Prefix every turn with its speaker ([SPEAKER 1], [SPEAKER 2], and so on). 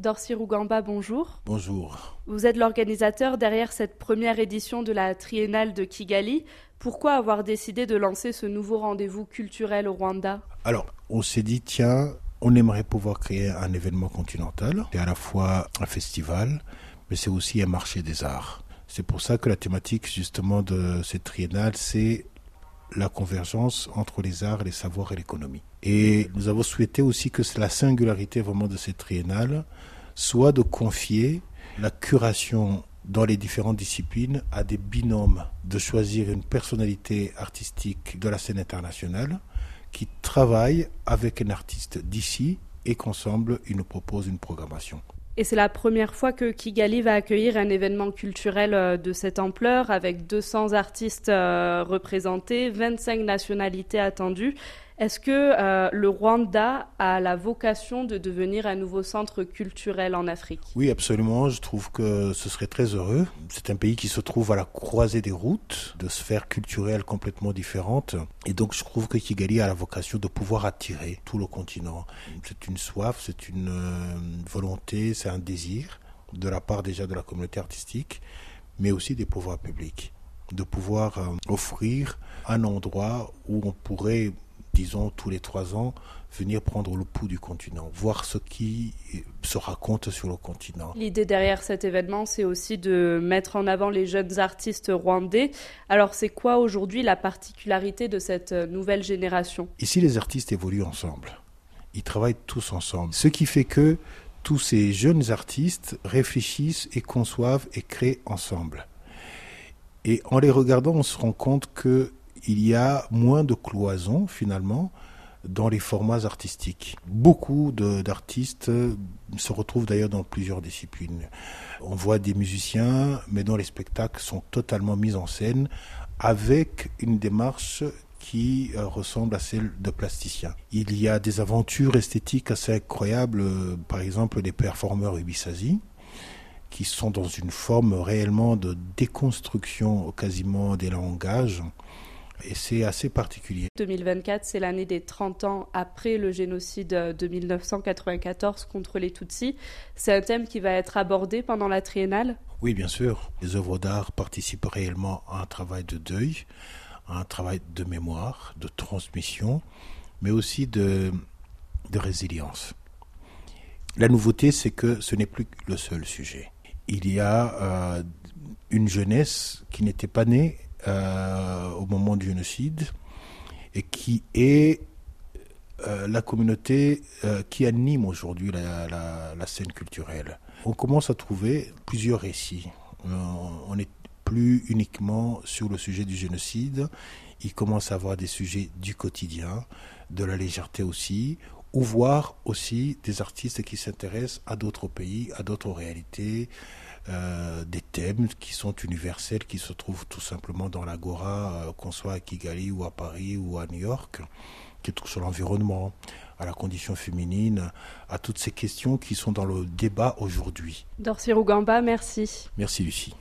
[SPEAKER 1] Dorcy Rougamba, bonjour.
[SPEAKER 2] Bonjour.
[SPEAKER 1] Vous êtes l'organisateur derrière cette première édition de la Triennale de Kigali. Pourquoi avoir décidé de lancer ce nouveau rendez-vous culturel au Rwanda?
[SPEAKER 2] Alors, on s'est dit, tiens, on aimerait pouvoir créer un événement continental. C'est à la fois un festival, mais c'est aussi un marché des arts. C'est pour ça que la thématique justement de cette triennale, c'est la convergence entre les arts, les savoirs et l'économie. Et nous avons souhaité aussi que la singularité vraiment de cette triennale soit de confier la curation dans les différentes disciplines à des binômes, de choisir une personnalité artistique de la scène internationale qui travaille avec un artiste d'ici et qu'ensemble, ils nous proposent une programmation.
[SPEAKER 1] Et c'est la première fois que Kigali va accueillir un événement culturel euh, de cette ampleur, avec 200 artistes euh, représentés, 25 nationalités attendues. Est-ce que euh, le Rwanda a la vocation de devenir un nouveau centre culturel en Afrique?
[SPEAKER 2] Oui, absolument. Je trouve que ce serait très heureux. C'est un pays qui se trouve à la croisée des routes, de sphères culturelles complètement différentes. Et donc, je trouve que Kigali a la vocation de pouvoir attirer tout le continent. C'est une soif, c'est une euh, volonté, c'est un désir de la part déjà de la communauté artistique, mais aussi des pouvoirs publics, de pouvoir euh, offrir un endroit où on pourrait disons, tous les trois ans, venir prendre le pouls du continent, voir ce qui se raconte sur le continent.
[SPEAKER 1] L'idée derrière cet événement, c'est aussi de mettre en avant les jeunes artistes rwandais. Alors, c'est quoi aujourd'hui la particularité de cette nouvelle génération?
[SPEAKER 2] Ici, les artistes évoluent ensemble. Ils travaillent tous ensemble. Ce qui fait que tous ces jeunes artistes réfléchissent et conçoivent et créent ensemble. Et en les regardant, on se rend compte que il y a moins de cloisons finalement dans les formats artistiques. Beaucoup d'artistes se retrouvent d'ailleurs dans plusieurs disciplines. On voit des musiciens, mais dont les spectacles sont totalement mis en scène avec une démarche qui euh, ressemble à celle de plasticiens. Il y a des aventures esthétiques assez incroyables, euh, par exemple des performeurs Ubisasi, qui sont dans une forme réellement de déconstruction quasiment des langages et c'est assez particulier.
[SPEAKER 1] 2024, c'est l'année des 30 ans après le génocide de 1994 contre les Tutsis. C'est un thème qui va être abordé pendant la triennale
[SPEAKER 2] Oui, bien sûr. Les œuvres d'art participent réellement à un travail de deuil, à un travail de mémoire, de transmission, mais aussi de, de résilience. La nouveauté, c'est que ce n'est plus le seul sujet. Il y a euh, une jeunesse qui n'était pas née euh, au moment du génocide et qui est euh, la communauté euh, qui anime aujourd'hui la, scène culturelle. On commence à trouver plusieurs récits. on n'est plus uniquement sur le sujet du génocide, il commence à avoir des sujets du quotidien, de la légèreté aussi, ou voir aussi des artistes qui s'intéressent à d'autres pays, à d'autres réalités, euh, des thèmes qui sont universels, qui se trouvent tout simplement dans l'agora, euh, qu'on soit à Kigali ou à Paris ou à New York, qui touchent sur l'environnement, à la condition féminine, à toutes ces questions qui sont dans le débat aujourd'hui.
[SPEAKER 1] Dorcy Rougamba, merci.
[SPEAKER 2] Merci Lucie.